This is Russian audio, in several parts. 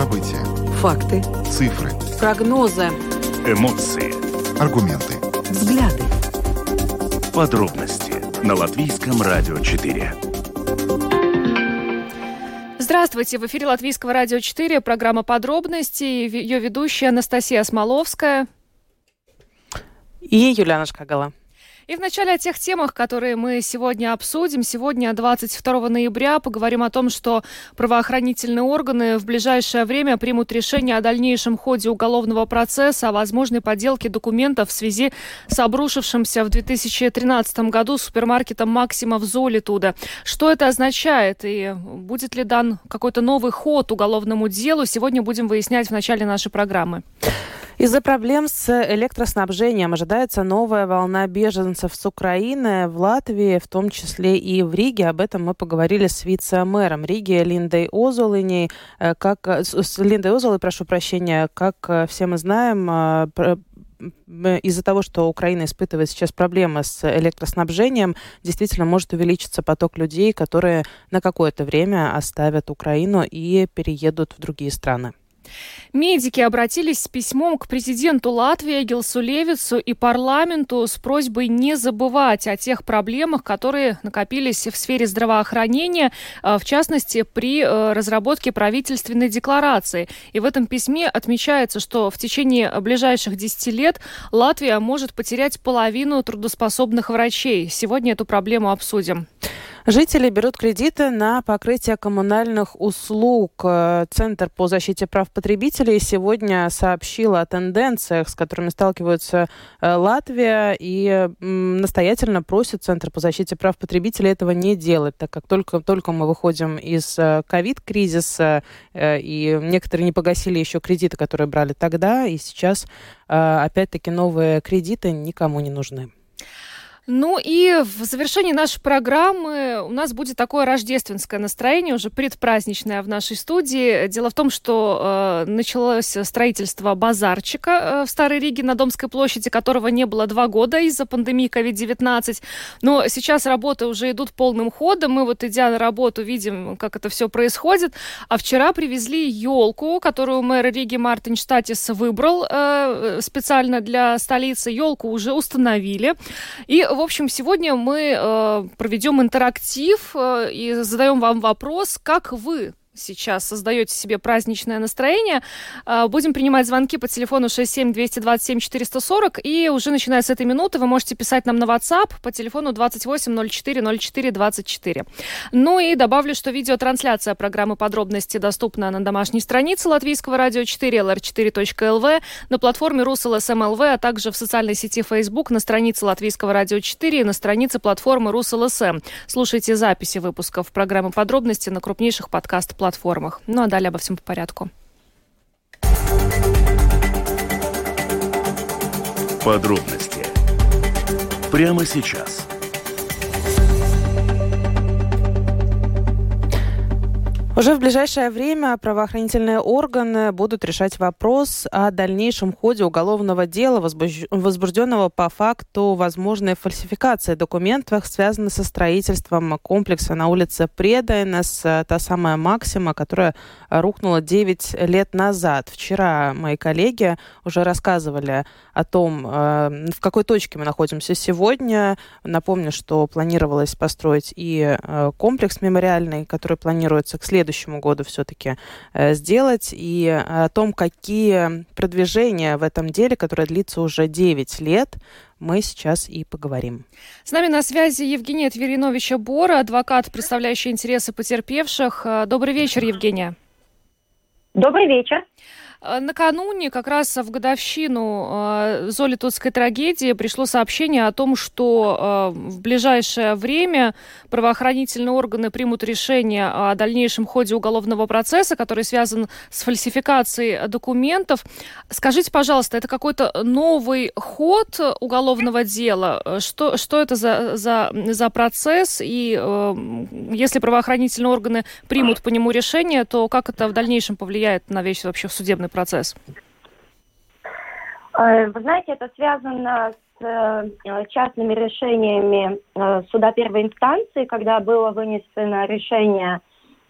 События. Факты. Цифры. Прогнозы. Эмоции. Аргументы. Взгляды. Подробности на Латвийском радио 4. Здравствуйте! В эфире Латвийского радио 4, программа «Подробности». Ее ведущая Анастасия Смоловская. И Юлиана Шкагала. И вначале о тех темах, которые мы сегодня обсудим. Сегодня, 22 ноября, поговорим о том, что правоохранительные органы в ближайшее время примут решение о дальнейшем ходе уголовного процесса, о возможной подделке документов в связи с обрушившимся в 2013 году супермаркетом «Максима» в Золитуда. Что это означает и будет ли дан какой-то новый ход уголовному делу, сегодня будем выяснять в начале нашей программы. Из-за проблем с электроснабжением ожидается новая волна беженцев с Украины в Латвии, в том числе и в Риге. Об этом мы поговорили с вице-мэром Риги Линдой Озолыней. Э, как, э, с Линдой Озолой, прошу прощения, как э, все мы знаем, из-за того, что Украина испытывает сейчас проблемы с электроснабжением, действительно может увеличиться поток людей, которые на какое-то время оставят Украину и переедут в другие страны. Медики обратились с письмом к президенту Латвии Гилсу Левицу и парламенту с просьбой не забывать о тех проблемах, которые накопились в сфере здравоохранения, э, в частности, при э, разработке правительственной декларации. И в этом письме отмечается, что в течение ближайших 10 лет Латвия может потерять половину трудоспособных врачей. Сегодня эту проблему обсудим. Жители берут кредиты на покрытие коммунальных услуг. Э, Центр по защите прав потребителей сегодня сообщил о тенденциях, с которыми сталкивается э, Латвия, и настоятельно просит Центр по защите прав потребителей этого не делать, так как только, только мы выходим из э, ковид-кризиса, и некоторые не погасили еще кредиты, которые брали тогда, и сейчас опять-таки новые кредиты никому не нужны. Ну и в завершении нашей программы у нас будет такое рождественское настроение, уже предпраздничное в нашей студии. Дело в том, что э, началось строительство базарчика э, в Старой Риге на Домской площади, которого не было два года из-за пандемии COVID-19. Но сейчас работы уже идут полным ходом. Мы вот идя на работу видим, как это все происходит. А вчера привезли елку, которую мэр Риги Мартин Штатис выбрал э, специально для столицы. Елку уже установили. И в общем, сегодня мы э, проведем интерактив э, и задаем вам вопрос, как вы сейчас создаете себе праздничное настроение. А, будем принимать звонки по телефону 67-227-440. И уже начиная с этой минуты вы можете писать нам на WhatsApp по телефону 28 04 04 24. Ну и добавлю, что видеотрансляция программы «Подробности» доступна на домашней странице Латвийского радио 4 lr4.lv, на платформе rus.lsm.lv, а также в социальной сети Facebook, на странице Латвийского радио 4 и на странице платформы rus.lsm. Слушайте записи выпусков программы «Подробности» на крупнейших подкаст-платформах платформах. Ну а далее обо всем по порядку. Подробности прямо сейчас. Уже в ближайшее время правоохранительные органы будут решать вопрос о дальнейшем ходе уголовного дела, возбужденного по факту возможной фальсификации документов, связанных со строительством комплекса на улице Предайнес, та самая Максима, которая рухнула 9 лет назад. Вчера мои коллеги уже рассказывали о том, э, в какой точке мы находимся сегодня. Напомню, что планировалось построить и э, комплекс мемориальный, который планируется к следующему году все-таки э, сделать, и о том, какие продвижения в этом деле, которое длится уже 9 лет, мы сейчас и поговорим. С нами на связи Евгения Твериновича Бора, адвокат, представляющий интересы потерпевших. Добрый вечер, Евгения. Добрый вечер. Э, накануне, как раз в годовщину э, Золитутской трагедии, пришло сообщение о том, что э, в ближайшее время правоохранительные органы примут решение о дальнейшем ходе уголовного процесса, который связан с фальсификацией документов. Скажите, пожалуйста, это какой-то новый ход уголовного дела? Что, что это за, за, за процесс? И если правоохранительные органы примут по нему решение, то как это в дальнейшем повлияет на весь вообще судебный процесс? Э, вы знаете, это связано с э, частными решениями э, суда первой инстанции, когда было вынесено решение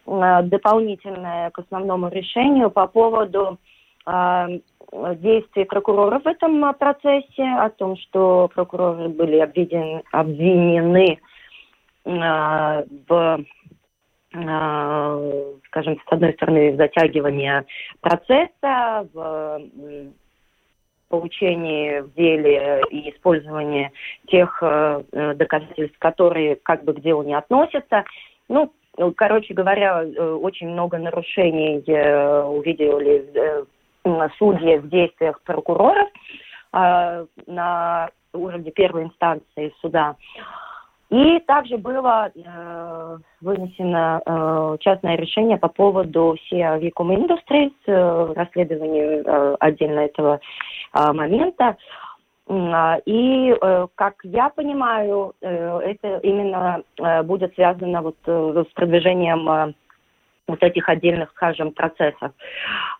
дополнительное к основному решению по поводу действий прокуроров в этом процессе, о том, что прокуроры были обвинены, обвинены в скажем, с одной стороны, в затягивании процесса, в получении в деле и использовании тех э, э, доказательств, которые как бы к делу не относятся. Ну, короче говоря, э, очень много нарушений увидели судьи в действиях прокуроров на уровне первой инстанции суда. И также было э, вынесено э, частное решение по поводу SIA Vicum Industries, э, расследованию э, отдельно этого э, момента. И, э, как я понимаю, э, это именно э, будет связано вот с продвижением вот этих отдельных, скажем, процессов.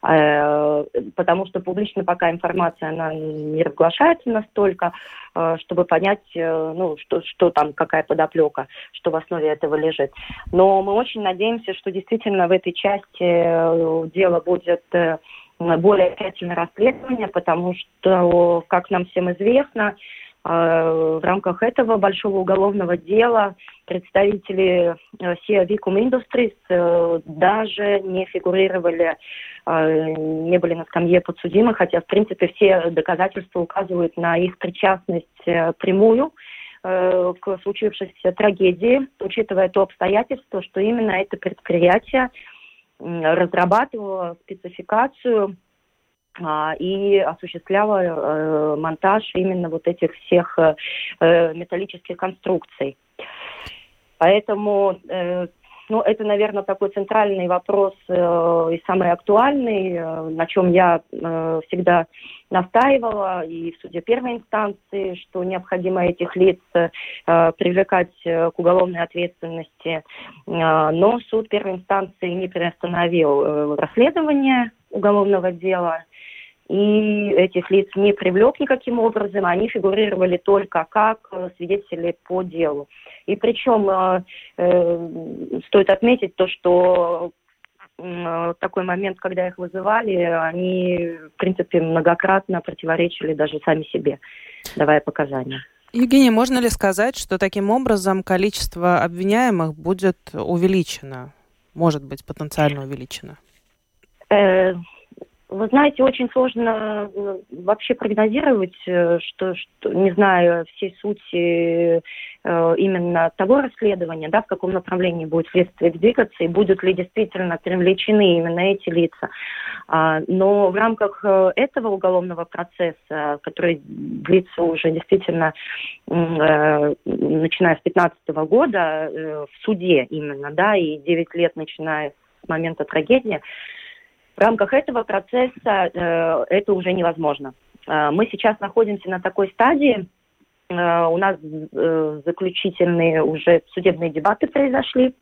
Э, потому что публично пока информация, она не разглашается настолько, э, чтобы понять, э, ну, что, что там, какая подоплека, что в основе этого лежит. Но мы очень надеемся, что действительно в этой части дело будет более тщательное расследование, потому что, как нам всем известно, в рамках этого большого уголовного дела представители SIA Vicum Industries э, даже не фигурировали, э, не были на скамье подсудимых, хотя, в принципе, все доказательства указывают на их причастность э, прямую к случившейся трагедии, учитывая то обстоятельство, что именно это предприятие разрабатывало спецификацию а, и осуществляла э, монтаж именно вот этих всех э, э, металлических конструкций. Поэтому ну, это, наверное, такой центральный вопрос и самый актуальный, на чем я всегда настаивала и в суде первой инстанции, что необходимо этих лиц э, привлекать к уголовной ответственности. Но суд первой инстанции не приостановил расследование уголовного дела и этих лиц не привлек никаким образом, они фигурировали только как э, свидетели по делу. И причем э, э, стоит отметить то, что э, такой момент, когда их вызывали, они, в принципе, многократно противоречили даже сами себе, давая показания. Евгения, можно ли сказать, что таким образом количество обвиняемых будет увеличено? Может быть, потенциально увеличено? Э, вы знаете, очень сложно э, вообще прогнозировать, э, что, что не знаю всей сути э, именно того расследования, да, в каком направлении будет следствие двигаться и будут ли действительно привлечены именно эти лица. А, но в рамках этого уголовного процесса, который длится уже действительно начиная с 2015 года в суде именно, да, и 9 лет начиная с момента трагедии, в рамках этого процесса э, это уже невозможно. Э, мы сейчас находимся на такой стадии, э, у нас э, заключительные уже судебные дебаты произошли,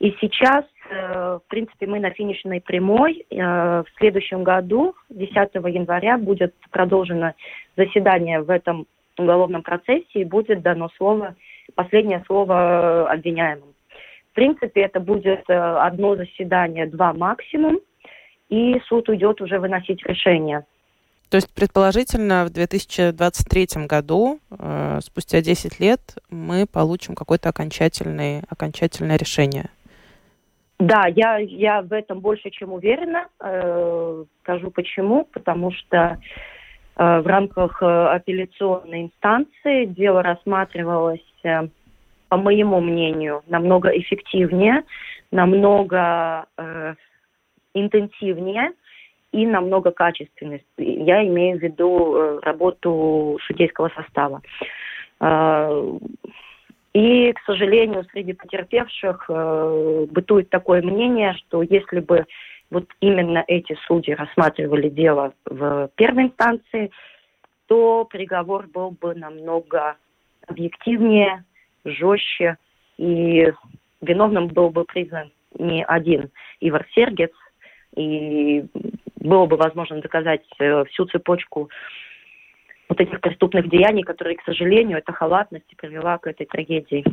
и сейчас, э, в принципе, мы на финишной прямой. В следующем году, 10 января, будет продолжено заседание в этом уголовном процессе и будет дано слово, последнее слово обвиняемым. В принципе, это будет одно заседание, два максимум и суд уйдет уже выносить решение. То есть, предположительно, в 2023 году, э, спустя 10 лет, мы получим какое-то окончательное, окончательное решение. Да, я, я в этом больше чем уверена. Э, скажу почему. Потому что э, в рамках э, апелляционной инстанции дело рассматривалось, э, по моему мнению, намного эффективнее, намного э, интенсивнее и намного качественнее. Я имею в виду э, работу судейского состава. Э, и, к сожалению, среди потерпевших э, бытует такое мнение, что если бы вот именно эти судьи рассматривали дело в первой инстанции, то приговор был бы намного объективнее, жестче, и виновным был бы признан не один Ивар Сергец, и было бы возможно доказать э, всю цепочку вот этих преступных деяний, которые, к сожалению, эта халатность привела к этой трагедии.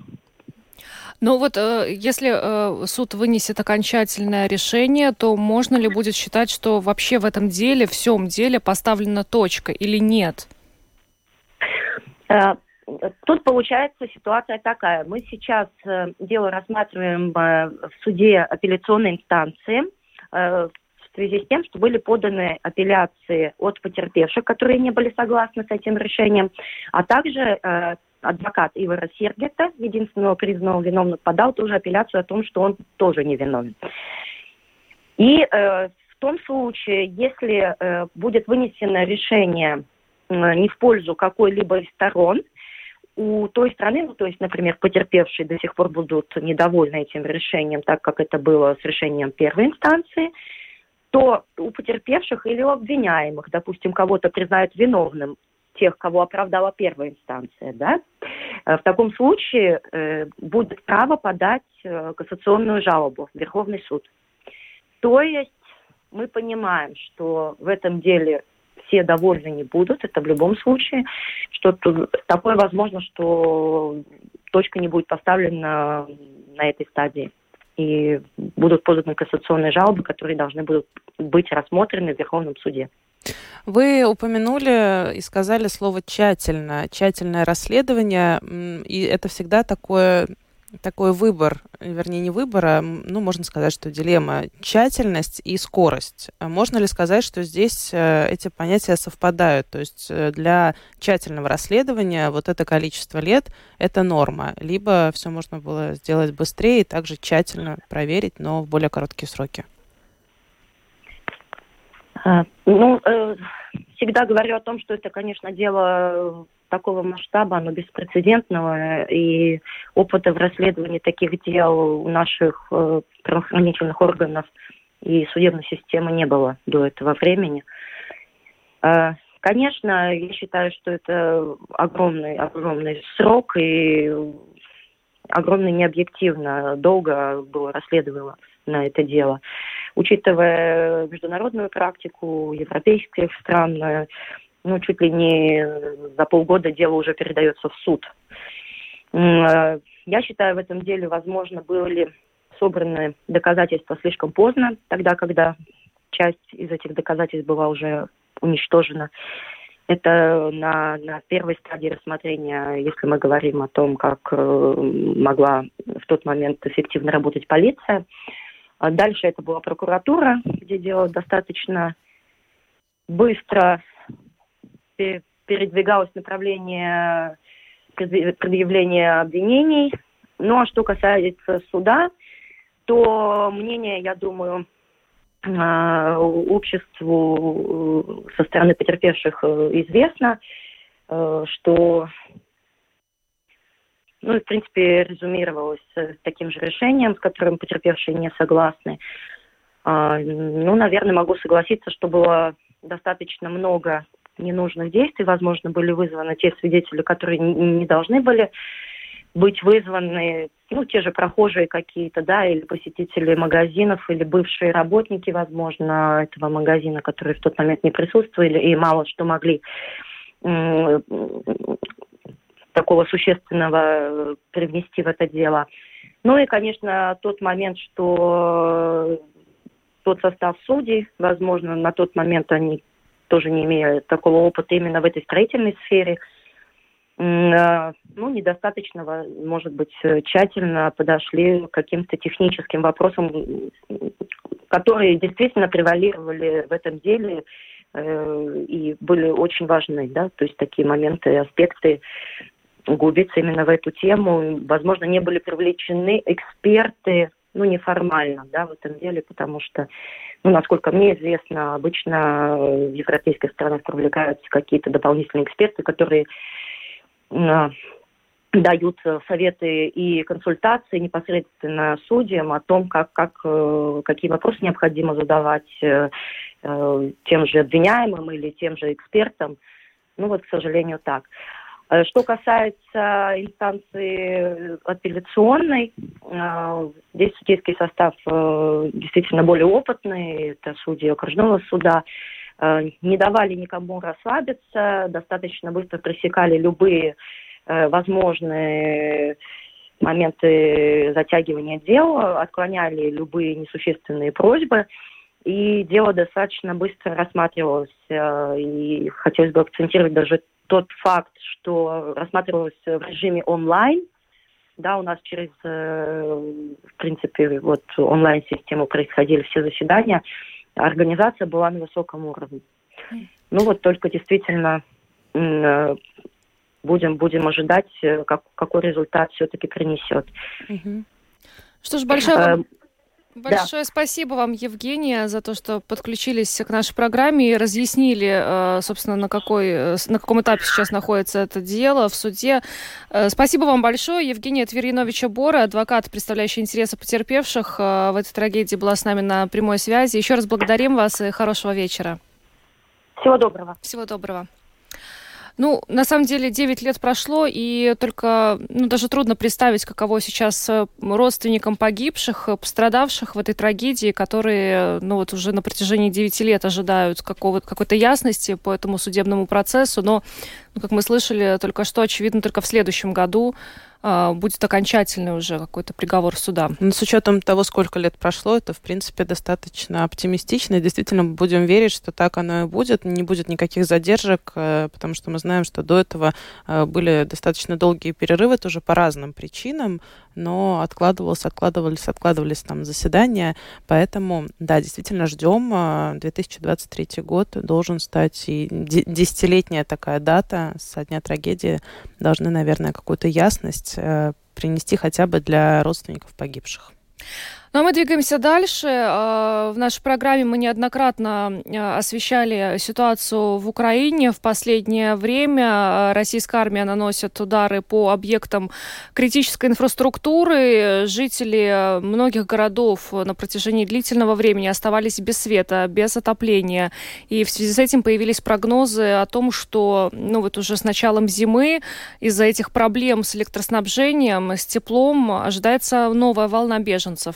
Но вот э, если э, суд вынесет окончательное решение, то можно ли будет считать, что вообще в этом деле, всем деле поставлена точка или нет? Тут получается ситуация такая. Мы сейчас дело рассматриваем в суде апелляционной инстанции в связи с тем, что были поданы апелляции от потерпевших, которые не были согласны с этим решением, а также адвокат Ивара Сергета, единственного признанного виновным, подал тоже апелляцию о том, что он тоже не виновен. И э, в том случае, если э, будет вынесено решение э, не в пользу какой-либо из сторон, у той страны, ну, то есть, например, потерпевшие до сих пор будут недовольны этим решением, так как это было с решением первой инстанции, то у потерпевших или у обвиняемых, допустим, кого-то признают виновным, тех, кого оправдала первая инстанция, да, э, в таком случае э, будет право подать э, кассационную жалобу в Верховный суд. То есть мы понимаем, что в этом деле все довольны не будут, это в любом случае, что такое возможно, что точка не будет поставлена на этой стадии. И будут поданы кассационные жалобы, которые должны будут быть рассмотрены в Верховном суде. Вы упомянули и сказали слово тщательно, тщательное расследование, и это всегда такое такой выбор, вернее, не выбор, а, ну, можно сказать, что дилемма тщательность и скорость. А можно ли сказать, что здесь э, эти понятия совпадают? То есть э, для тщательного расследования вот это количество лет – это норма. Либо все можно было сделать быстрее и также тщательно проверить, но в более короткие сроки? А, ну, э, всегда говорю о том, что это, конечно, дело такого масштаба, оно беспрецедентного, и опыта в расследовании таких дел у наших э, правоохранительных органов и судебной системы не было до этого времени. А, конечно, я считаю, что это огромный, огромный срок и огромно необъективно долго было расследовано на это дело учитывая международную практику европейских стран, э, ну, чуть ли не за полгода дело уже передается в суд. Э, я считаю, в этом деле, возможно, были собраны доказательства слишком поздно, тогда, когда часть из этих доказательств была уже уничтожена. Это на, на первой стадии рассмотрения, если мы говорим о том, как э, могла в тот момент эффективно работать полиция. А дальше это была прокуратура, где дело достаточно быстро передвигалось направление предъявления обвинений. Ну а что касается суда, то мнение, я думаю, а, обществу со стороны потерпевших э, известно, э, что ну в принципе, резюмировалось таким же решением, с которым потерпевшие не согласны. А, ну, наверное, могу согласиться, что было достаточно много ненужных действий. Возможно, были вызваны те свидетели, которые не должны были быть вызваны, ну, те же прохожие какие-то, да, или посетители магазинов, или бывшие работники, возможно, этого магазина, которые в тот момент не присутствовали и мало что могли такого существенного э, привнести в это дело. Ну и, конечно, тот момент, что тот состав судей, возможно, на тот момент они тоже не имея такого опыта именно в этой строительной сфере, э, ну, недостаточно, может быть, тщательно подошли к каким-то техническим вопросам, которые действительно превалировали в этом деле э, и были очень важны, да, то есть такие моменты, аспекты углубиться именно в эту тему. Возможно, не были привлечены эксперты, ну, неформально, да, в этом деле, потому что, ну, насколько мне известно, обычно в европейских странах привлекаются какие-то дополнительные эксперты, которые э, дают советы и консультации непосредственно судьям о том, как, как, э, какие вопросы необходимо задавать э, э тем же обвиняемым или тем же экспертам. Ну вот, к сожалению, так. Э, что касается инстанции апелляционной, э, здесь судейский состав э, действительно более опытный, это судьи окружного суда, не давали никому расслабиться, достаточно быстро пресекали любые возможные моменты затягивания дел, отклоняли любые несущественные просьбы, и дело достаточно быстро рассматривалось. Э, и хотелось бы акцентировать даже тот факт, что рассматривалось в режиме онлайн. Да, у нас через, э, в принципе, вот онлайн-систему происходили все заседания. Организация была на высоком уровне. Ну вот только действительно э, будем, будем ожидать, как, какой результат все-таки принесет. Что ж, большое Большое да. спасибо вам, Евгения, за то, что подключились к нашей программе и разъяснили, э, собственно, на, какой, э, на каком этапе сейчас находится это дело в суде. Э, спасибо вам большое. Евгения Твериновича Бора, адвокат, представляющий интересы потерпевших в этой трагедии, была с нами на прямой связи. Еще раз благодарим вас и хорошего вечера. Всего доброго. Всего доброго. Ну, на самом деле, 9 лет прошло, и только, ну, даже трудно представить, каково сейчас э, родственникам погибших, э, пострадавших в этой трагедии, которые, ну, вот уже на протяжении 9 лет ожидают какой-то ясности по этому судебному процессу, но, ну, как мы слышали только что, очевидно, только в следующем году будет окончательный уже какой-то приговор суда. Но ну, с учетом того, сколько лет прошло, это, в принципе, достаточно оптимистично. И действительно будем верить, что так оно и будет. Не будет никаких задержек, э, потому что мы знаем, что до этого э, были достаточно долгие перерывы тоже по разным причинам, но откладывалось, откладывались, откладывались там заседания. Поэтому, да, действительно ждем. 2023 э, год должен стать и десятилетняя такая дата со дня трагедии. Должны, наверное, какую-то ясность Э, принести хотя бы для родственников погибших. Ну а мы двигаемся дальше. А, в нашей программе мы неоднократно а, освещали ситуацию в Украине. В последнее время а, российская армия наносит удары по объектам критической инфраструктуры. Жители многих городов на протяжении длительного времени оставались без света, без отопления. И в связи с этим появились прогнозы о том, что ну, вот уже с началом зимы из-за этих проблем с электроснабжением, с теплом ожидается новая волна беженцев.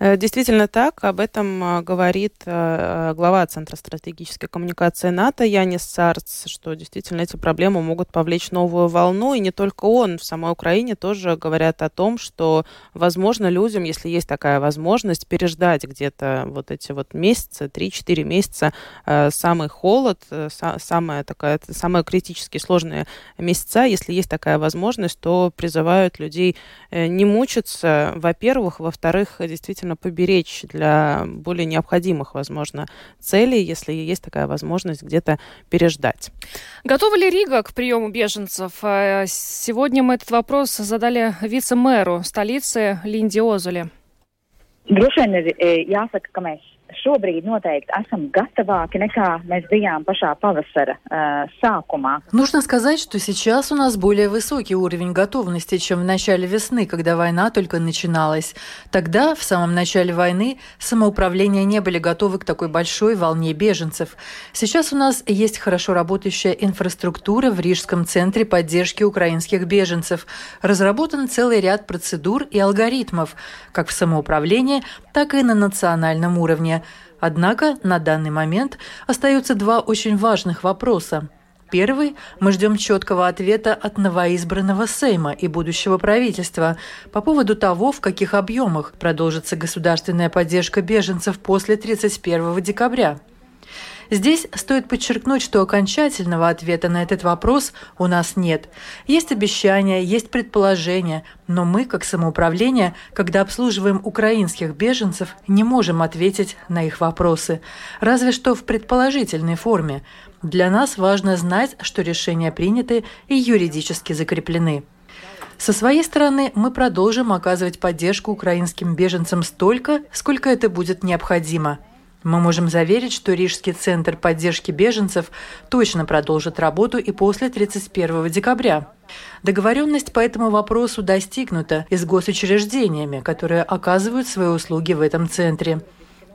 действительно так, об этом э, говорит э, глава Центра стратегической коммуникации НАТО Янис Сарц, что действительно эти проблемы могут повлечь новую волну, и не только он, в самой Украине тоже говорят о том, что, возможно, людям, если есть такая возможность, переждать где-то вот эти вот месяцы, 3-4 месяца, самый холод, самая такая, самые критически сложные месяца, если есть такая возможность, то призывают людей не мучиться, во-первых, во-вторых, действительно действительно поберечь для более необходимых, возможно, целей, если есть такая возможность где-то переждать. Готова ли Рига к приему беженцев? Э, сегодня мы этот вопрос задали вице-мэру столицы Линди Озуле. Droši vien ir jāsaka, ka mēs šobrīd noteikti esam gatavāki nekā mēs bijām pašā pavasara uh, sākumā. Нужно сказать, что сейчас у нас более высокий уровень готовности, чем в начале весны, когда война только начиналась. Тогда, в самом начале войны, самоуправления не были готовы к такой большой волне беженцев. Сейчас у нас есть хорошо работающая инфраструктура в Рижском центре поддержки украинских беженцев. Разработан целый ряд процедур и алгоритмов, как в самоуправлении, так и на национальном уровне. Однако на данный момент остаются два очень важных вопроса. Первый – мы ждем четкого ответа от новоизбранного Сейма и будущего правительства по поводу того, в каких объемах продолжится государственная поддержка беженцев после 31 декабря. Здесь стоит подчеркнуть, что окончательного ответа на этот вопрос у нас нет. Есть обещания, есть предположения, но мы, как самоуправление, когда обслуживаем украинских беженцев, не можем ответить на их вопросы. Разве что в предположительной форме. Для нас важно знать, что решения приняты и юридически закреплены. Со своей стороны, мы продолжим оказывать поддержку украинским беженцам столько, сколько это будет необходимо – мы можем заверить, что Рижский центр поддержки беженцев точно продолжит работу и после 31 декабря. Договоренность по этому вопросу достигнута и с госучреждениями, которые оказывают свои услуги в этом центре.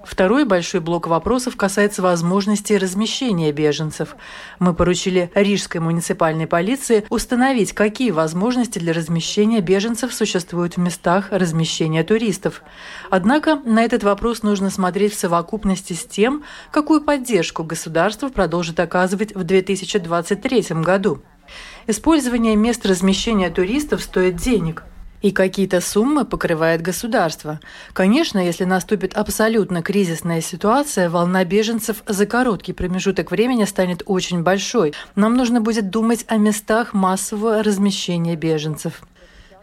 Второй большой блок вопросов касается возможности размещения беженцев. Мы поручили Рижской муниципальной полиции установить, какие возможности для размещения беженцев существуют в местах размещения туристов. Однако на этот вопрос нужно смотреть в совокупности с тем, какую поддержку государство продолжит оказывать в 2023 году. Использование мест размещения туристов стоит денег – и какие-то суммы покрывает государство. Конечно, если наступит абсолютно кризисная ситуация, волна беженцев за короткий промежуток времени станет очень большой. Нам нужно будет думать о местах массового размещения беженцев.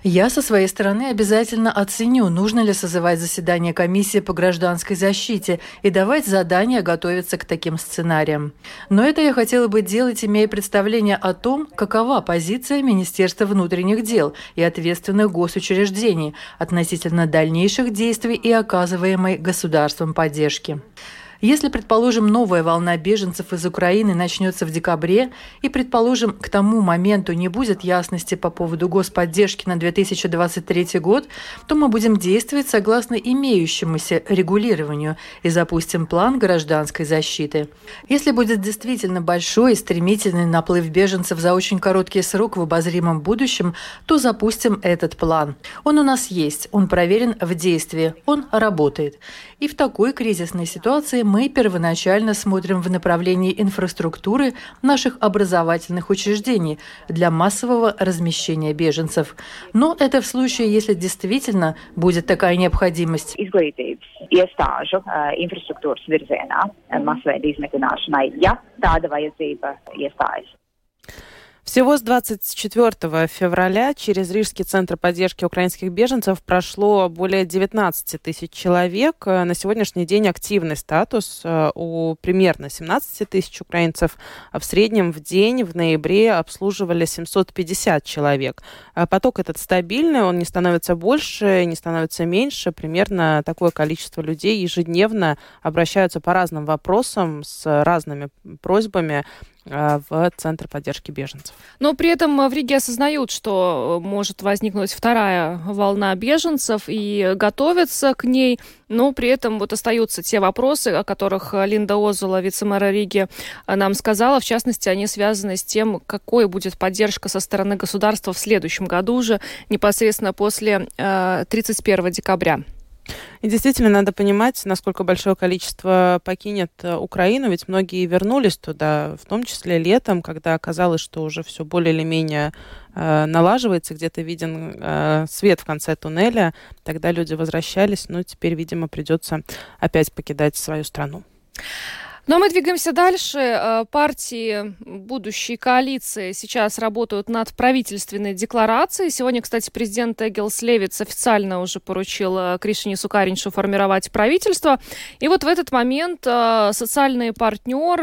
Я со своей стороны обязательно оценю, нужно ли созывать заседание комиссии по гражданской защите и давать задания готовиться к таким сценариям. Но это я хотела бы делать, имея представление о том, какова позиция Министерства внутренних дел и ответственных госучреждений относительно дальнейших действий и оказываемой государством поддержки. Если, предположим, новая волна беженцев из Украины начнется в декабре, и, предположим, к тому моменту не будет ясности по поводу господдержки на 2023 год, то мы будем действовать согласно имеющемуся регулированию и запустим план гражданской защиты. Если будет действительно большой и стремительный наплыв беженцев за очень короткий срок в обозримом будущем, то запустим этот план. Он у нас есть, он проверен в действии, он работает. И в такой кризисной ситуации мы первоначально смотрим в направлении инфраструктуры наших образовательных учреждений для массового размещения беженцев. Но это в случае, если действительно будет такая необходимость. iestāžu Всего с 24 февраля через Рижский центр поддержки украинских беженцев прошло более 19 тысяч человек. На сегодняшний день активный статус э, у примерно 17 тысяч украинцев. В среднем в день в ноябре обслуживали 750 человек. А поток этот стабильный, он не становится больше, не становится меньше. Примерно такое количество людей ежедневно обращаются по разным вопросам с разными просьбами Э, в Центр поддержки беженцев. Но при этом в Риге осознают, что может возникнуть вторая волна беженцев и готовятся к ней, но при этом вот остаются те вопросы, о которых Линда Озула, вице-мэра Риги, нам сказала. В частности, они связаны с тем, какой будет поддержка со стороны государства в следующем году уже, непосредственно после 31 э, декабря. И действительно надо понимать, насколько большое количество покинет э, Украину, ведь многие вернулись туда, в том числе летом, когда оказалось, что уже все более или менее э, налаживается, где-то виден э, свет в конце туннеля, тогда люди возвращались, но теперь, видимо, придется опять покидать свою страну. Но мы двигаемся дальше. Э, партии будущей коалиции сейчас работают над правительственной декларацией. Сегодня, кстати, президент Эгилс Левиц официально уже поручил э, Кришине Сукариншу формировать правительство. И вот в этот момент э, социальные партнеры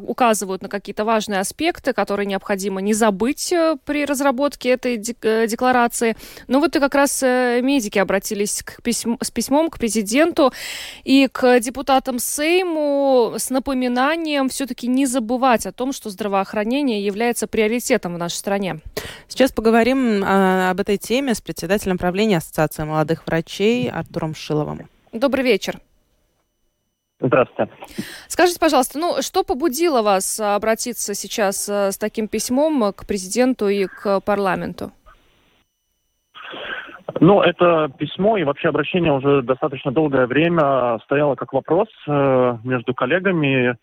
указывают на какие-то важные аспекты, которые необходимо не забыть при разработке этой декларации. Но вот и как раз медики обратились к письм- с письмом к президенту и к депутатам Сейм Сейму с напоминанием все-таки не забывать о том, что здравоохранение является приоритетом в нашей стране. Сейчас поговорим а, об этой теме с председателем правления Ассоциации молодых врачей Артуром Шиловым. Добрый вечер. Здравствуйте. Скажите, пожалуйста, ну что побудило вас обратиться сейчас э, с таким письмом к президенту и к парламенту? Ну, это письмо и вообще обращение уже достаточно долгое время стояло как вопрос э, между коллегами э,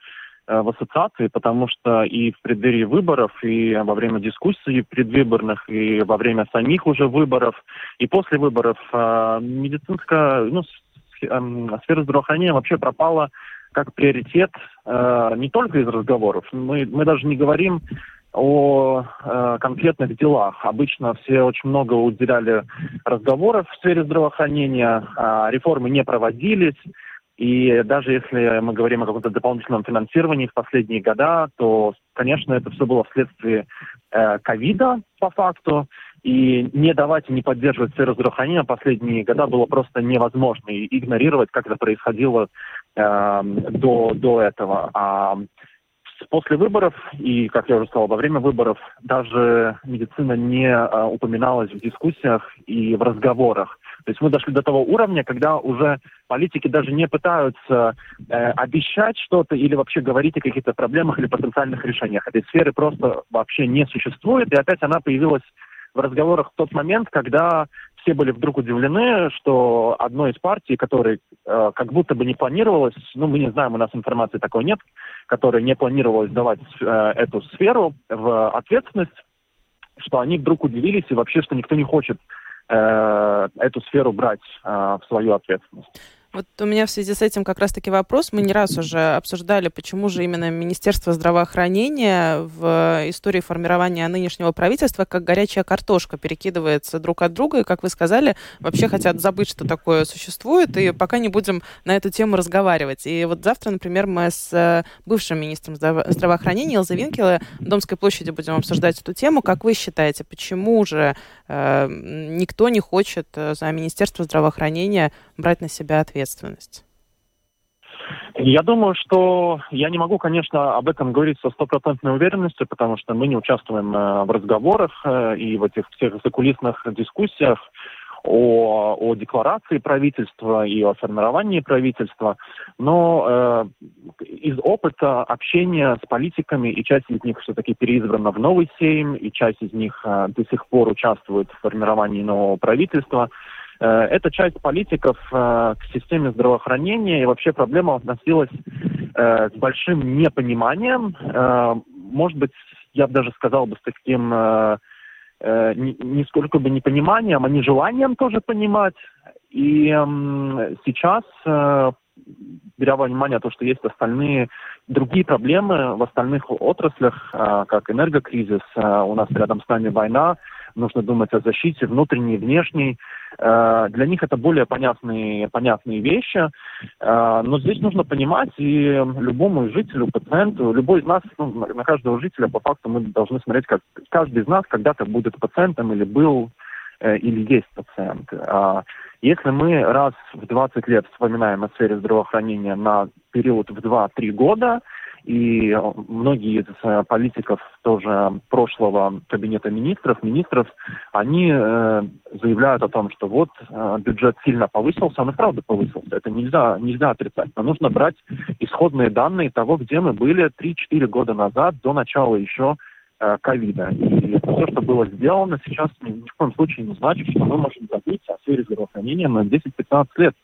в ассоциации, потому что и в преддверии выборов, и во время дискуссий предвыборных, и во время самих уже выборов, и после выборов э, медицинская, ну, эм, сфера здравоохранения вообще пропала как приоритет не только из разговоров. Мы, мы даже не говорим о э, конкретных делах. Обычно все очень много уделяли разговоров в сфере здравоохранения, э, реформы не проводились. И даже если мы говорим о каком-то дополнительном финансировании в последние года, то, конечно, это все было вследствие э, ковида по факту. И не давать и не поддерживать сферу здравоохранения последние года было просто невозможно. И игнорировать, как это происходило э, до, до этого. А после выборов и, как я уже сказал, во время выборов даже медицина не а, упоминалась в дискуссиях и в разговорах. То есть мы дошли до того уровня, когда уже политики даже не пытаются э, обещать что-то или вообще говорить о каких-то проблемах или потенциальных решениях. Этой сферы просто вообще не существует, и опять она появилась в разговорах в тот момент, когда все были вдруг удивлены, что одной из партий, которой э, как будто бы не планировалось, ну, мы не знаем, у нас информации такой нет, которая не планировалась давать э, эту сферу в ответственность что они вдруг удивились и вообще, что никто не хочет э, эту сферу брать э, в свою ответственность. Вот у меня в связи с этим как раз-таки вопрос. Мы не раз уже обсуждали, почему же именно Министерство здравоохранения в истории формирования нынешнего правительства как горячая картошка перекидывается друг от друга. И, как вы сказали, вообще хотят забыть, что такое существует, и пока не будем на эту тему разговаривать. И вот завтра, например, мы с э, бывшим министром здраво- здравоохранения Илзой Винкеле в Домской площади будем обсуждать эту тему. Как вы считаете, почему же э, никто не хочет э, за Министерство здравоохранения брать на себя ответственность? Я думаю, что я не могу, конечно, об этом говорить со стопроцентной уверенностью, потому что мы не участвуем э, в разговорах э, и в этих всех закулисных дискуссиях о, о декларации правительства и о формировании правительства. Но э, из опыта общения с политиками, и часть из них все-таки переизбрана в новый Сейм, и часть из них э, до сих пор участвует в формировании нового правительства, эта часть политиков э, к системе здравоохранения и вообще проблема относилась э, с большим непониманием, э, может быть, я бы даже сказал бы с таким э, э, не, не сколько бы непониманием, а нежеланием тоже понимать. И э, сейчас, э, беря во внимание то, что есть остальные другие проблемы в остальных отраслях, э, как энергокризис, э, у нас рядом с нами война, нужно думать о защите внутренней, внешней. Э, Для них это более понятные, понятные вещи. Э, Но здесь нужно понимать и любому жителю, пациенту, любой из нас, ну, на каждого жителя по факту мы должны смотреть, как каждый из нас когда-то будет пациентом или был э, или есть пациент. А Если мы раз в 20 лет вспоминаем о сфере здравоохранения на период в 2-3 года, и многие из э, политиков тоже прошлого кабинета министров, министров, они э, заявляют о том, что вот э, бюджет сильно повысился, он и правда повысился. Это нельзя, нельзя отрицать. Но нужно брать исходные данные того, где мы были 3-4 года назад, до начала еще э, ковида. И все, что было сделано сейчас, ни в коем случае не значит, что мы можем забыть о сфере здравоохранения на 10-15 лет.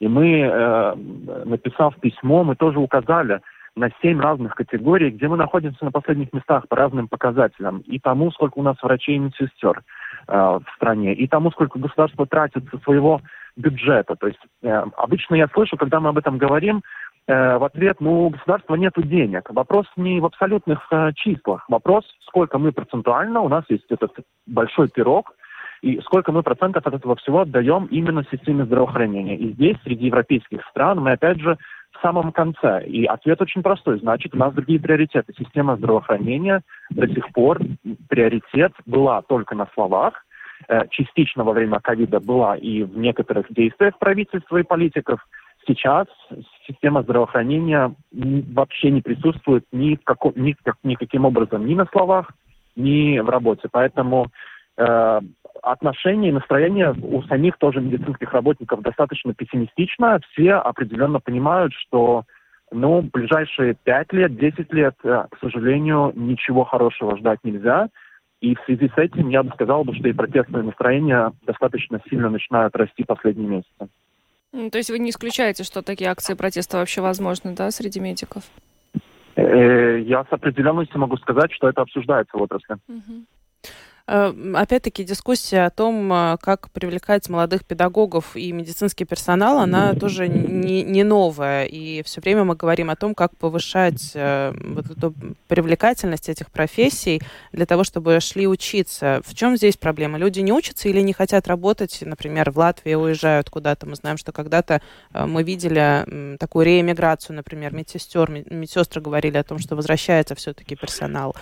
И мы, э, написав письмо, мы тоже указали на семь разных категорий, где мы находимся на последних местах по разным показателям. И тому, сколько у нас врачей и медсестер э, в стране, и тому, сколько государство тратит со своего бюджета. То есть э, обычно я слышу, когда мы об этом говорим, э, в ответ, ну, у государства нет денег. Вопрос не в абсолютных э, числах. Вопрос, сколько мы процентуально, у нас есть этот большой пирог, и сколько мы процентов от этого всего отдаем именно системе здравоохранения. И здесь, среди европейских стран, мы опять же в самом конце. И ответ очень простой. Значит, у нас другие приоритеты. Система здравоохранения до сих пор приоритет была только на словах, э, частично во время ковида была и в некоторых действиях правительства и политиков. Сейчас система здравоохранения вообще не присутствует ни, в како- ни, как- никаким образом ни на словах, ни в работе. Поэтому э, отношение и настроение у самих тоже медицинских работников достаточно пессимистично. Все определенно понимают, что ну, ближайшие 5 лет, 10 лет, э, к сожалению, ничего хорошего ждать нельзя. И в связи с этим я бы сказал, что и протестные настроения достаточно сильно начинают расти последние месяцы. Ну, То есть вы не исключаете, что такие акции протеста вообще возможны, да, среди медиков? Э, Я с определенностью могу сказать, что это обсуждается в отрасли. Мгм. Э, Опять-таки дискуссия о том, э, как привлекать молодых педагогов и медицинский персонал, она тоже не, не новая. И все время мы говорим о том, как повышать э, вот эту привлекательность этих профессий для того, чтобы шли учиться. В чем здесь проблема? Люди не учатся или не хотят работать, например, в Латвии уезжают куда-то. Мы знаем, что когда-то э, мы видели такую реэмиграцию, например, медсестер. Ме- Медсестры говорили о том, что возвращается все-таки персонал.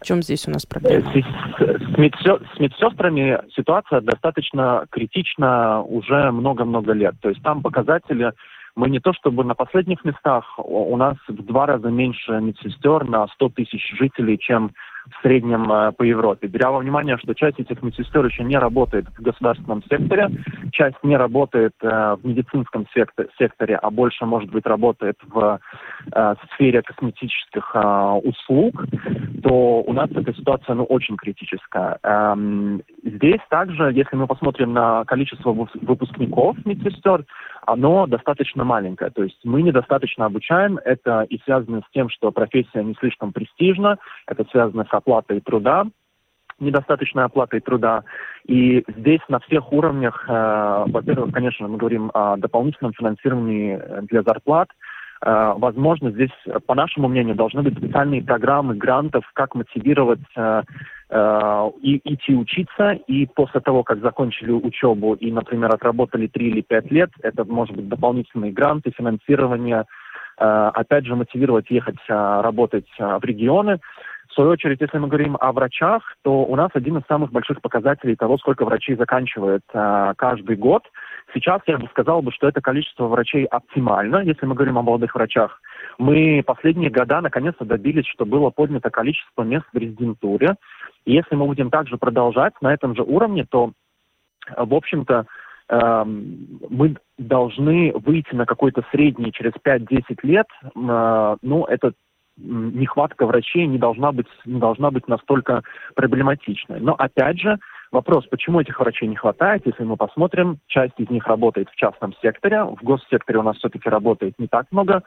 В чем здесь у нас Э, проблема? С, с медсе- с медсестрами ситуация достаточно критична уже много-много лет. То есть там показатели, мы не то чтобы на последних местах, у нас в два раза меньше медсестер на 100 тысяч жителей, чем в среднем э, по Европе. Беря во внимание, что часть этих медсестер еще не работает в государственном секторе, часть не работает э, в медицинском сектор- секторе, а больше, может быть, работает в э, сфере косметических услуг, то у нас эта ситуация ну, очень критическая. Эм, здесь также, если мы посмотрим на количество выпускников медсестер, оно достаточно маленькое. То есть мы недостаточно обучаем. Это и связано с тем, что профессия не слишком престижна, это связано с оплатой труда. недостаточной оплатой труда. И здесь на всех уровнях, э, во-первых, конечно, мы говорим о дополнительном финансировании для зарплат. Э, возможно, здесь, по нашему мнению, должны быть специальные программы грантов, как мотивировать э, э, и идти учиться, и после того, как закончили учебу и, например, отработали 3 или 5 лет, это может быть дополнительные гранты, финансирование, э, опять же, мотивировать ехать э, работать э, в регионы. В свою очередь, если мы говорим о врачах, то у нас один из самых больших показателей того, сколько врачей заканчивает э, каждый год. Сейчас я бы сказал, бы, что это количество врачей оптимально, если мы говорим о молодых врачах. Мы последние года наконец-то добились, что было поднято количество мест в резидентуре. И если мы будем также продолжать на этом же уровне, то, в общем-то, э, мы должны выйти на какой-то средний через 5-10 лет. Э, ну, это нехватка врачей не должна быть, не должна быть настолько проблематичной. Но опять же, вопрос, почему этих врачей не хватает, если мы посмотрим, часть из них работает в частном секторе, в госсекторе у нас все-таки работает не так много,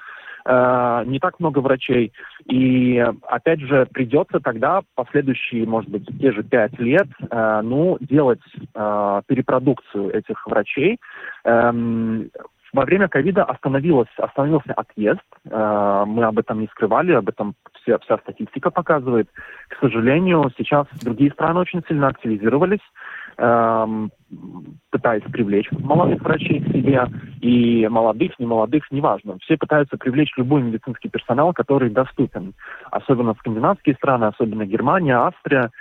э, не так много врачей. И опять же, придется тогда последующие, может быть, те же пять лет, э, ну, делать э, перепродукцию этих врачей. Эм, во время ковида остановилось, остановился отъезд. Э, мы об этом не скрывали, об этом вся, вся статистика показывает. К сожалению, сейчас другие страны очень сильно активизировались, э, пытаясь привлечь молодых врачей к себе, и молодых, не молодых, неважно. Все пытаются привлечь любой медицинский персонал, который доступен. Особенно скандинавские страны, особенно Германия, Австрия.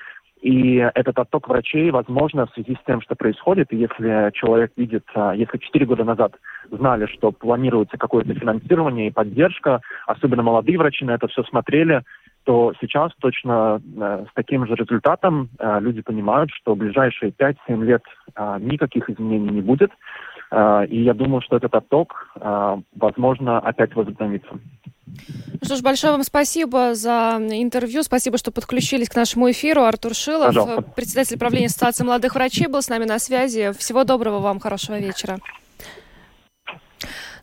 И этот отток врачей, возможно, в связи с тем, что происходит, и если человек видит, а, если 4 года назад знали, что планируется какое-то финансирование и поддержка, особенно молодые врачи на это все смотрели, то сейчас точно э, с таким же результатом э, люди понимают, что в ближайшие 5-7 лет никаких изменений не будет. Э, и я думаю, что этот отток, э, возможно, опять возобновится. Ну что ж, большое вам спасибо за интервью. Спасибо, что подключились к нашему эфиру. Артур Шилов, Пожалуйста. председатель правления Ассоциации молодых врачей, был с нами на связи. Всего доброго вам, хорошего вечера.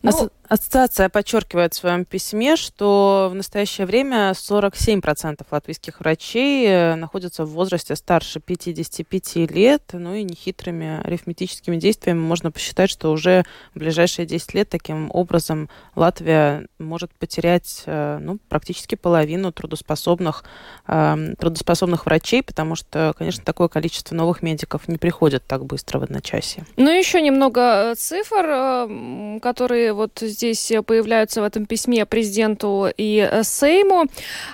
Ну, Ассоциация подчеркивает в своем письме, что в настоящее время 47% латвийских врачей э, находятся в возрасте старше 55 лет. Ну и нехитрыми арифметическими действиями можно посчитать, что уже в ближайшие 10 лет таким образом Латвия может потерять э, ну, практически половину трудоспособных, э, трудоспособных врачей, потому что, конечно, такое количество новых медиков не приходит так быстро в одночасье. Ну, еще немного цифр, которые вот здесь появляются в этом письме президенту и Сейму.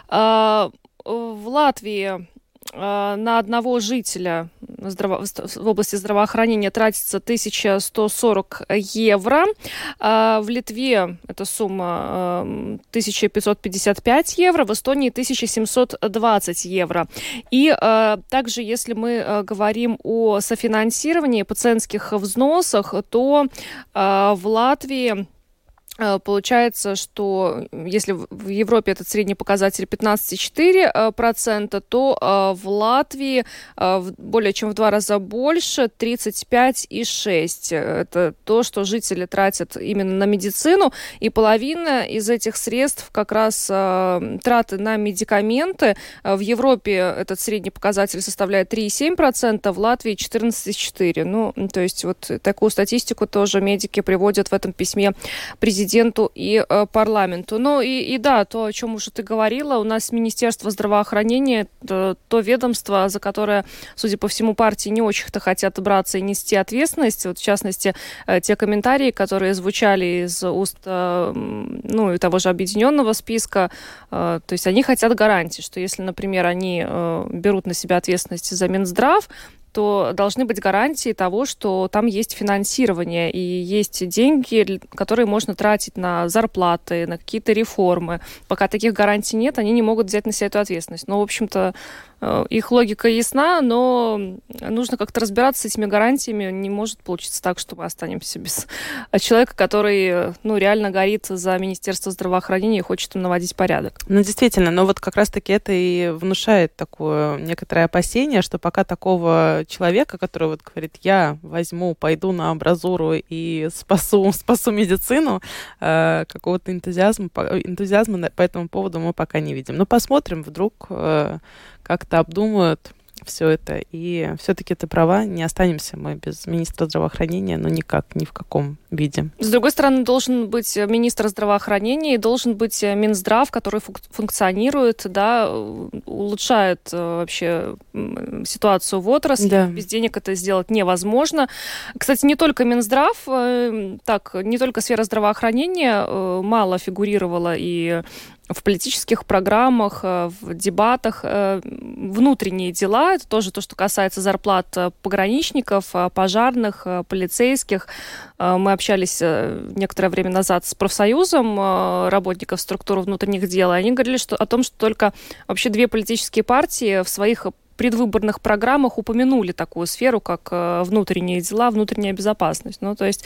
А, в Латвии на одного жителя в области здравоохранения тратится 1140 евро. А, в Литве эта сумма 1555 евро, в Эстонии 1720 евро. И также, если мы говорим о софинансировании пациентских взносах, то в Латвии Э, получается, что если в Европе этот средний показатель 15,4%, то э, в Латвии э, более чем в два раза больше, 35,6%. Это то, что жители тратят именно на медицину, и половина из этих средств как раз траты на медикаменты. В Европе этот средний показатель составляет 3,7%, в Латвии 14,4%. Ну, то есть вот такую статистику тоже медики приводят в этом письме президенту президенту и э, парламенту. Ну и, и да, то, о чем уже ты говорила, у нас Министерство здравоохранения, то, то ведомство, за которое, судя по всему, партии не очень-то хотят браться и нести ответственность. Вот, в частности, э, те комментарии, которые звучали из уст э, ну, и того же объединенного списка, э, то есть они хотят гарантии, что если, например, они э, берут на себя ответственность за Минздрав, то должны быть гарантии того, что там есть финансирование и есть деньги, которые можно тратить на зарплаты, на какие-то реформы. Пока таких гарантий нет, они не могут взять на себя эту ответственность. Но, в общем-то, их логика ясна, но нужно как-то разбираться с этими гарантиями. Не может получиться так, что мы останемся без человека, который ну, реально горит за Министерство здравоохранения и хочет им наводить порядок. Ну, действительно, но вот как раз-таки это и внушает такое некоторое опасение, что пока такого человека, который вот говорит, я возьму, пойду на абразуру и спасу, спасу медицину, э, какого-то энтузиазма, энтузиазма по этому поводу мы пока не видим. Но посмотрим, вдруг э, как-то обдумают все это. И все-таки ты права, не останемся мы без министра здравоохранения, но никак, ни в каком виде. С другой стороны, должен быть министр здравоохранения и должен быть Минздрав, который функционирует, да, улучшает э, вообще ситуацию в отрасли. Да. Без денег это сделать невозможно. Кстати, не только Минздрав, э, так, не только сфера здравоохранения э, мало фигурировала и в политических программах, э, в дебатах э, внутренние дела. Это тоже то, что касается зарплат э, пограничников, пожарных, полицейских. Мы общались некоторое время назад с профсоюзом работников структуры внутренних дел, и они говорили что, о том, что только вообще две политические партии в своих предвыборных программах упомянули такую сферу, как внутренние дела, внутренняя безопасность. Ну, то есть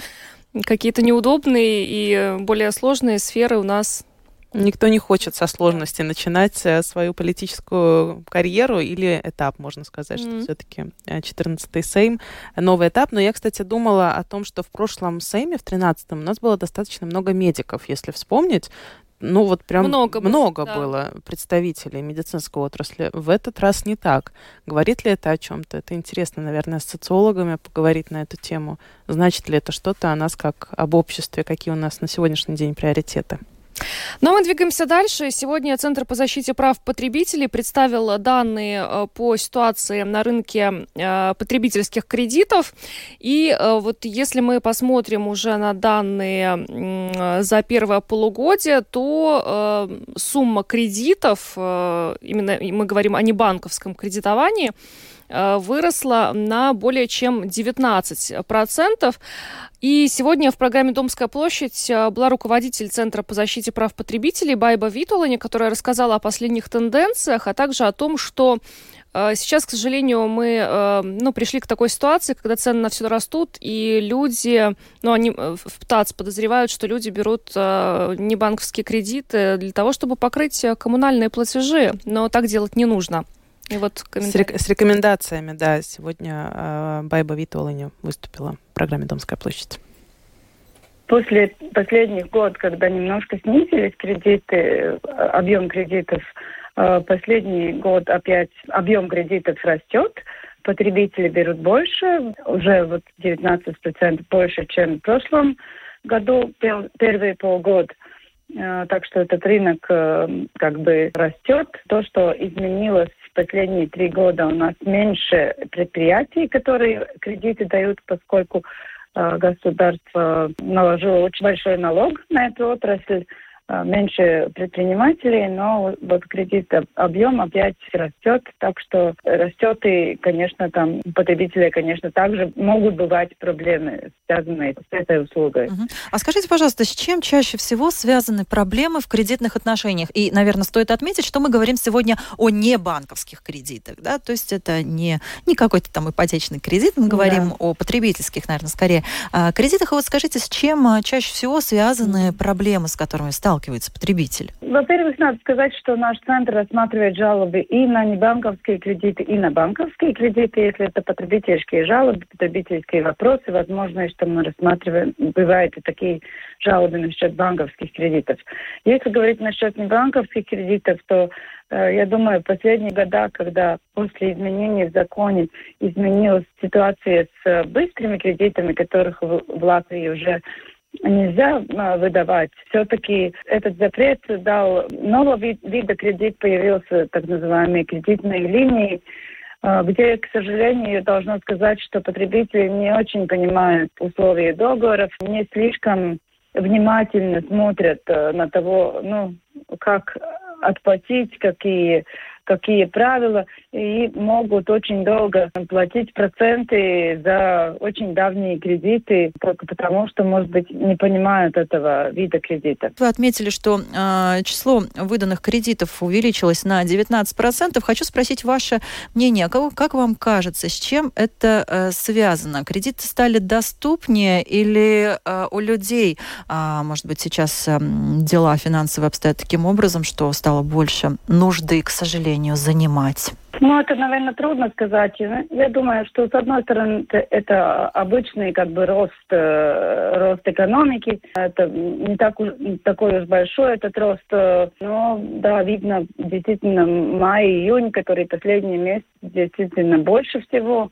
какие-то неудобные и более сложные сферы у нас Никто не хочет со сложности начинать э, свою политическую карьеру или этап, можно сказать, mm-hmm. что все-таки 14-й Сейм, новый этап. Но я, кстати, думала о том, что в прошлом Сейме, в 13-м, у нас было достаточно много медиков, если вспомнить. Ну вот прям много, много да. было представителей медицинской отрасли. В этот раз не так. Говорит ли это о чем-то? Это интересно, наверное, с социологами поговорить на эту тему. Значит ли это что-то о нас как об обществе? Какие у нас на сегодняшний день приоритеты? Но мы двигаемся дальше. Сегодня Центр по защите прав потребителей представил данные э, по ситуации на рынке э, потребительских кредитов. И э, вот если мы посмотрим уже на данные за первое полугодие, то сумма кредитов, именно мы говорим о небанковском кредитовании, выросла на более чем 19%. И сегодня в программе «Домская площадь» э, была руководитель Центра по защите прав потребителей Байба Витулани, которая рассказала о последних тенденциях, а также о том, что э, Сейчас, к сожалению, мы ну, пришли к такой ситуации, когда цены на все растут, и люди, ну, они в ТАЦ подозревают, что люди берут небанковские кредиты для того, чтобы покрыть коммунальные платежи, но так делать не нужно. И вот с, рек- с рекомендациями, да, сегодня э, Байба Витолани выступила в программе «Домская площадь». После последних год, когда немножко снизились кредиты, объем кредитов, э, последний год опять объем кредитов растет, потребители берут больше, уже вот 19% больше, чем в прошлом году, первые полгода. Так что этот рынок э, как бы растет. То, что изменилось последние три года у нас меньше предприятий, которые кредиты дают, поскольку э, государство наложило очень большой налог на эту отрасль. Э, меньше предпринимателей, но вот кредит объем опять растет, так что растет и, конечно, там потребители, конечно, также могут бывать проблемы, связанные с этой услугой. Угу. А скажите, пожалуйста, с чем чаще всего связаны проблемы в кредитных отношениях? И, наверное, стоит отметить, что мы говорим сегодня о небанковских кредитах, да, то есть это не, не какой-то там ипотечный кредит, мы говорим да. о потребительских, наверное, скорее а, кредитах. И вот скажите, с чем а, чаще всего связаны проблемы, с которыми сталкиваются сталкивается потребитель? Во-первых, надо сказать, что наш центр рассматривает жалобы и на небанковские кредиты, и на банковские кредиты. Если это потребительские жалобы, потребительские вопросы, возможно, что мы рассматриваем, бывают и такие жалобы насчет банковских кредитов. Если говорить насчет небанковских кредитов, то э, я думаю, последние года, когда после изменений в законе изменилась ситуация с быстрыми кредитами, которых в Латвии уже нельзя а, выдавать. Все-таки этот запрет дал нового вид, вида кредит, появился так называемые кредитные линии, а, где, к сожалению, должна сказать, что потребители не очень понимают условия договоров, не слишком внимательно смотрят э, на того, ну, как отплатить, какие какие правила, и могут очень долго платить проценты за очень давние кредиты, только потому что, может быть, не понимают этого вида кредита. Вы отметили, что э, число выданных кредитов увеличилось на 19%. Хочу спросить ваше мнение. Как, как вам кажется, с чем это э, связано? Кредиты стали доступнее или э, у людей, э, может быть, сейчас э, дела финансовые обстоят таким образом, что стало больше нужды, к сожалению, занимать? Ну, это, наверное, трудно сказать. Я думаю, что, с одной стороны, это обычный как бы рост, э, рост экономики. Это не, так уж, такой уж большой этот рост. Но, да, видно, действительно, май, июнь, которые последние месяцы, действительно больше всего.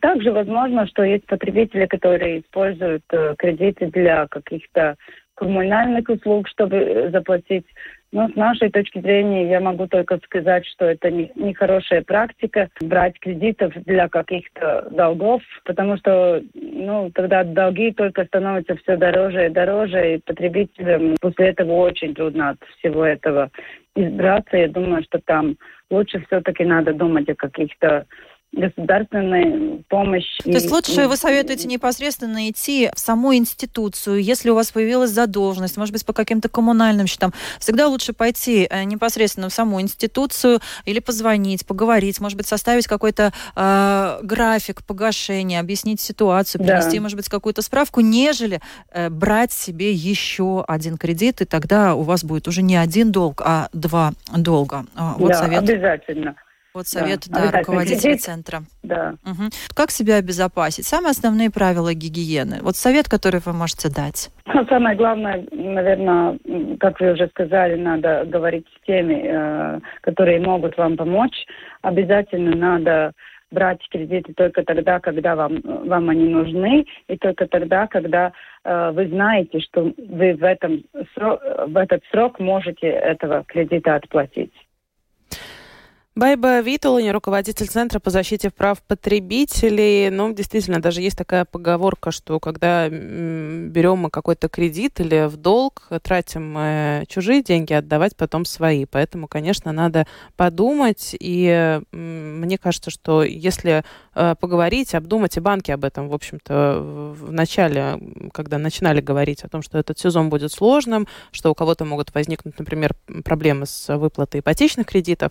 Также возможно, что есть потребители, которые используют э, кредиты для каких-то коммунальных услуг, чтобы заплатить но с нашей точки зрения я могу только сказать, что это не, не практика брать кредитов для каких-то долгов, потому что ну, тогда долги только становятся все дороже и дороже, и потребителям после этого очень трудно от всего этого избраться. Я думаю, что там лучше все-таки надо думать о каких-то государственной помощь. То есть лучше вы советуете непосредственно идти в саму институцию, если у вас появилась задолженность, может быть, по каким-то коммунальным счетам. Всегда лучше пойти э, непосредственно в саму институцию или позвонить, поговорить, может быть, составить какой-то э, график погашения, объяснить ситуацию, принести, да. может быть, какую-то справку, нежели э, брать себе еще один кредит, и тогда у вас будет уже не один долг, а два долга. А, вот да, совет. обязательно. Вот совет да, да, руководителя центра. Да. Угу. Как себя обезопасить? Самые основные правила гигиены. Вот совет, который вы можете дать. Ну, самое главное, наверное, как вы уже сказали, надо говорить с теми, э, которые могут вам помочь. Обязательно надо брать кредиты только тогда, когда вам, вам они нужны, и только тогда, когда э, вы знаете, что вы в, этом, в этот срок можете этого кредита отплатить. Байба Витулани, руководитель Центра по защите прав потребителей. Ну, действительно, даже есть такая поговорка, что когда берем мы какой-то кредит или в долг, тратим мы чужие деньги, отдавать потом свои. Поэтому, конечно, надо подумать. И мне кажется, что если э, поговорить, обдумать, и банки об этом, в общем-то, в начале, когда начинали говорить о том, что этот сезон будет сложным, что у кого-то могут возникнуть, например, проблемы с выплатой ипотечных кредитов,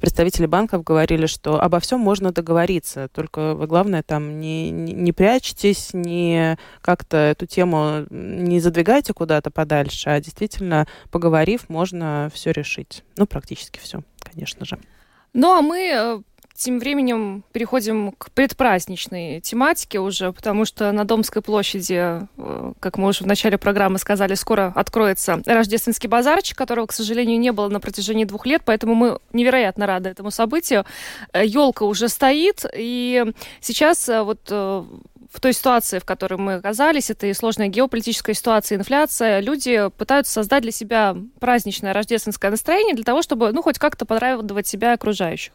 представители банков говорили, что обо всем можно договориться, только вы, главное, там не, не, не прячьтесь, не как-то эту тему не задвигайте куда-то подальше, а действительно, поговорив, можно все решить. Ну, практически все, конечно же. Ну, а мы э, тем временем переходим к предпраздничной тематике уже, потому что на Домской площади, э, как мы уже в начале программы сказали, скоро откроется рождественский базарчик, которого, к сожалению, не было на протяжении двух лет, поэтому мы невероятно рады этому событию. Елка уже стоит, и сейчас э, вот в той ситуации, в которой мы оказались, это и сложная геополитическая ситуация, инфляция, люди пытаются создать для себя праздничное рождественское настроение для того, чтобы, ну, хоть как-то порадовать себя и окружающих.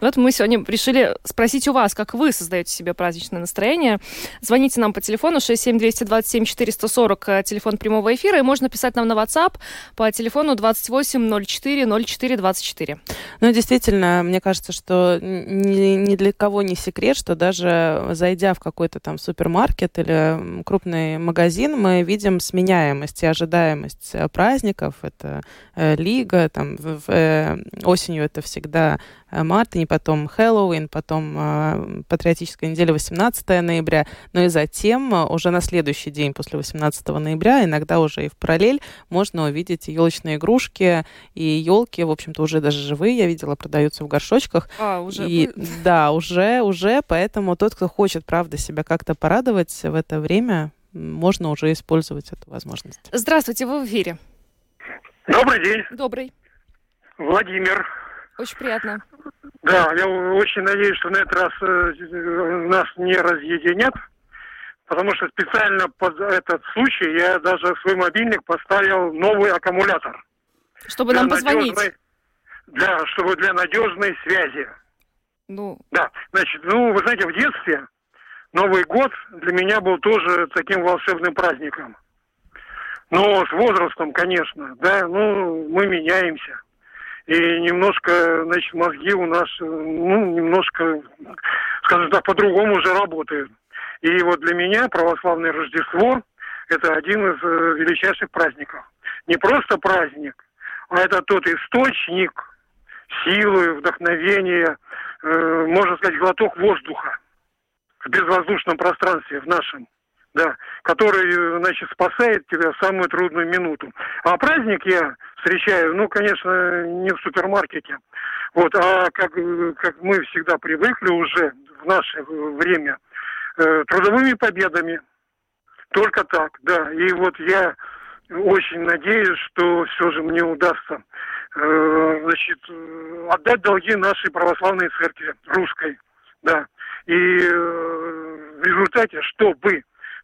Вот мы сегодня решили спросить у вас, как вы создаете себе праздничное настроение. Звоните нам по телефону 67227 440, э, телефон прямого эфира, и можно писать нам на WhatsApp по телефону 28 04 04 24. Ну, действительно, мне кажется, что ни, ни для кого не секрет, что даже зайдя в какой-то там там супермаркет или крупный магазин, мы видим сменяемость и ожидаемость э, праздников. Это э, лига, там в, э, осенью это всегда э, Мартин, потом Хэллоуин, потом э, патриотическая неделя 18 ноября, но и затем э, уже на следующий день после 18 ноября, иногда уже и в параллель, можно увидеть елочные игрушки и елки, в общем-то, уже даже живые, я видела, продаются в горшочках. А, уже? И, да, уже, уже, поэтому тот, кто хочет, правда, себя как как-то порадовать в это время, можно уже использовать эту возможность. Здравствуйте, вы в эфире. Добрый день. Добрый. Владимир. Очень приятно. Да, я очень надеюсь, что на этот раз э, нас не разъединят, потому что специально под этот случай я даже в свой мобильник поставил новый аккумулятор. Чтобы нам позвонить. Да, чтобы для надежной связи. Ну. Да, значит, ну, вы знаете, в детстве Новый год для меня был тоже таким волшебным праздником. Но с возрастом, конечно, да, ну, мы меняемся. И немножко, значит, мозги у нас, ну, немножко, скажем так, по-другому уже работают. И вот для меня православное Рождество – это один из э, величайших праздников. Не просто праздник, а это тот источник силы, вдохновения, э, можно сказать, глоток воздуха в безвоздушном пространстве, в нашем, да, который, значит, спасает тебя в самую трудную минуту. А праздник я встречаю, ну, конечно, не в супермаркете. Вот, а как, как мы всегда привыкли уже в наше время, э, трудовыми победами. Только так, да. И вот я очень надеюсь, что все же мне удастся э, значит, отдать долги нашей православной церкви, русской, да. И э, в результате, чтобы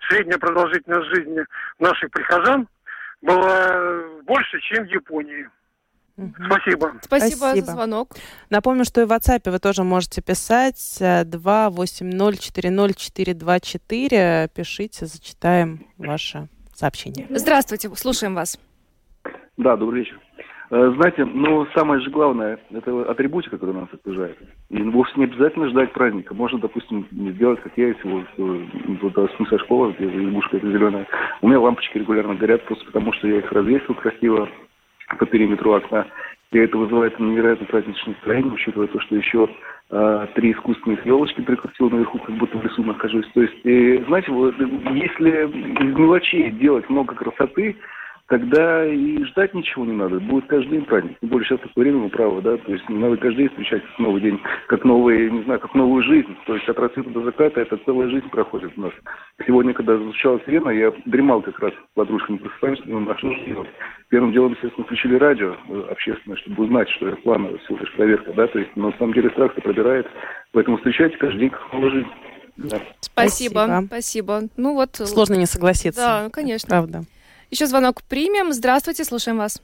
средняя продолжительность жизни наших прихожан была больше, чем в Японии. Спасибо. Спасибо. Спасибо за звонок. Напомню, что и в WhatsApp вы тоже можете писать 280400424. Пишите, зачитаем ваше сообщение. Здравствуйте, слушаем вас. Да, добрый вечер. Э, знаете, ну, самое же главное, это атрибутика, которая нас окружает. И вовсе не обязательно ждать праздника. Можно, допустим, сделать, как я, если вот, вот, в смысле школа, где избушка эта зеленая. У меня лампочки регулярно горят, просто потому что я их развесил красиво по периметру окна. И это вызывает невероятно праздничное настроение, учитывая то, что еще э, три искусственных елочки прикрутил наверху, как будто в лесу нахожусь. То есть, и, знаете, вот, если из мелочей делать много красоты, тогда и ждать ничего не надо. Будет каждый день праздник. Тем более сейчас такое время, мы правы, да, то есть не надо каждый день встречать новый день, как новый, не знаю, как новую жизнь. То есть от рассвета до заката это целая жизнь проходит у нас. Сегодня, когда звучала сирена, я дремал как раз, подружка не просыпаюсь, но а что же делать? Первым делом, естественно, включили радио э, общественное, чтобы узнать, что это плановая всего лишь проверка, да, то есть, но на самом деле страх-то пробирает, поэтому встречайте каждый день как новую жизнь. Да. Спасибо, спасибо. спасибо. Ну вот. Сложно не согласиться. Да, конечно. Правда. Еще звонок примем. Здравствуйте, слушаем вас.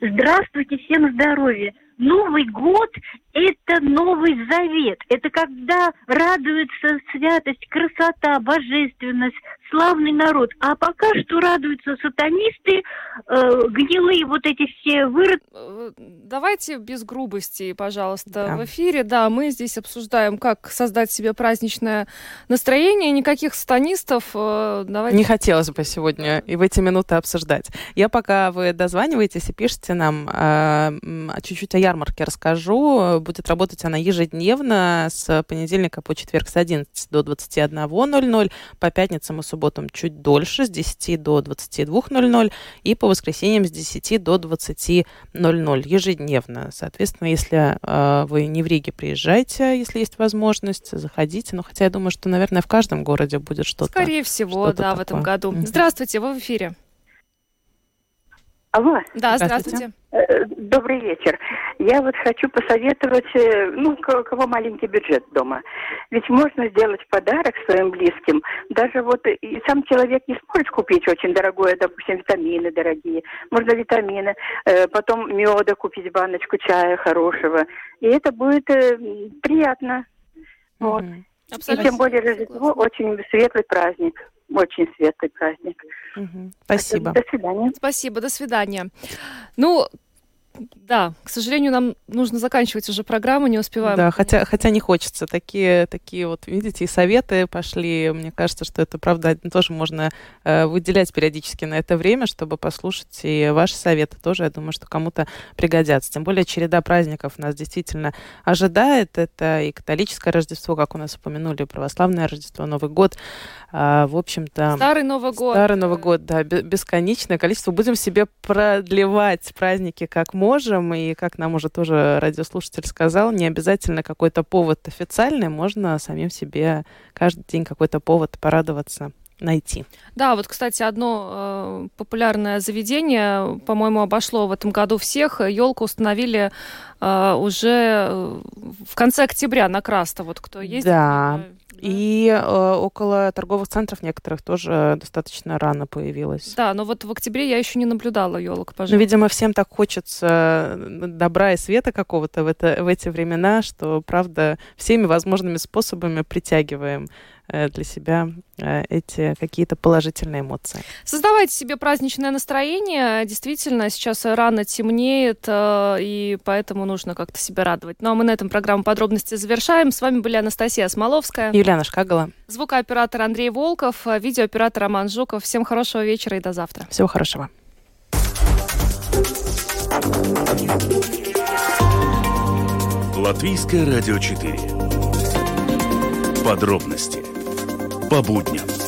Здравствуйте, всем здоровья. Новый год – это Новый Завет. Это когда радуется святость, красота, божественность, славный народ. А пока что радуются сатанисты, э, гнилые вот эти все вырод... Э, давайте без грубости, пожалуйста, да. в эфире. Да, мы здесь обсуждаем, как создать себе праздничное настроение. Никаких сатанистов. Э, давайте... Не хотелось бы сегодня и в эти минуты обсуждать. Я пока вы дозваниваетесь и пишете нам э, чуть-чуть о ярмарке расскажу. Будет работать она ежедневно с понедельника по четверг с 11 до 21.00. По пятницам и субботам чуть дольше, с 10 до 22.00. И по воскресеньям с 10 до 20.00 ежедневно. Соответственно, если э, вы не в Риге приезжайте, если есть возможность, заходите. Но хотя я думаю, что, наверное, в каждом городе будет что-то. Скорее всего, что да, такое. в этом году. Здравствуйте, вы в эфире. Алло. Да, здравствуйте. Э, добрый вечер. Я вот хочу посоветовать, э, ну, у кого маленький бюджет дома. Ведь можно сделать подарок своим близким. Даже вот и сам человек не сможет купить очень дорогое, допустим, витамины дорогие. Можно витамины, э, потом меда купить баночку чая хорошего. И это будет приятно. Вот. Абсолютно. И тем более Рождество очень светлый праздник очень светлый праздник. Угу. Спасибо. До свидания. Спасибо, до свидания. Ну, да, к сожалению, нам нужно заканчивать уже программу, не успеваем. Да, хотя, хотя не хочется. Такие, такие вот, видите, и советы пошли. Мне кажется, что это, правда, тоже можно э, выделять периодически на это время, чтобы послушать и ваши советы тоже. Я думаю, что кому-то пригодятся. Тем более череда праздников нас действительно ожидает. Это и католическое Рождество, как у нас упомянули, православное Рождество, Новый год. А, в общем-то... Старый Новый год. Старый Новый год, да, бесконечное количество. Будем себе продлевать праздники как можно можем, и как нам уже тоже радиослушатель сказал, не обязательно какой-то повод официальный, можно самим себе каждый день какой-то повод порадоваться найти. Да, вот, кстати, одно э, популярное заведение, по-моему, обошло в этом году всех. Елку установили э, уже в конце октября на Краста. Вот кто ездит. Да, и э, около торговых центров некоторых тоже достаточно рано появилась. Да, но вот в октябре я еще не наблюдала елок, пожалуй. Ну, видимо, всем так хочется добра и света какого-то в, это, в эти времена, что, правда, всеми возможными способами притягиваем Э, для себя э, эти какие-то положительные эмоции. Создавайте себе праздничное настроение. Действительно, сейчас рано темнеет, э, и поэтому нужно как-то себя радовать. Ну а мы на этом программу подробности завершаем. С вами были Анастасия Смоловская. Юлиана Шкагала. Звукооператор Андрей Волков, видеооператор Роман Жуков. Всем хорошего вечера и до завтра. Всего хорошего. Латвийское радио 4. Подробности по будням.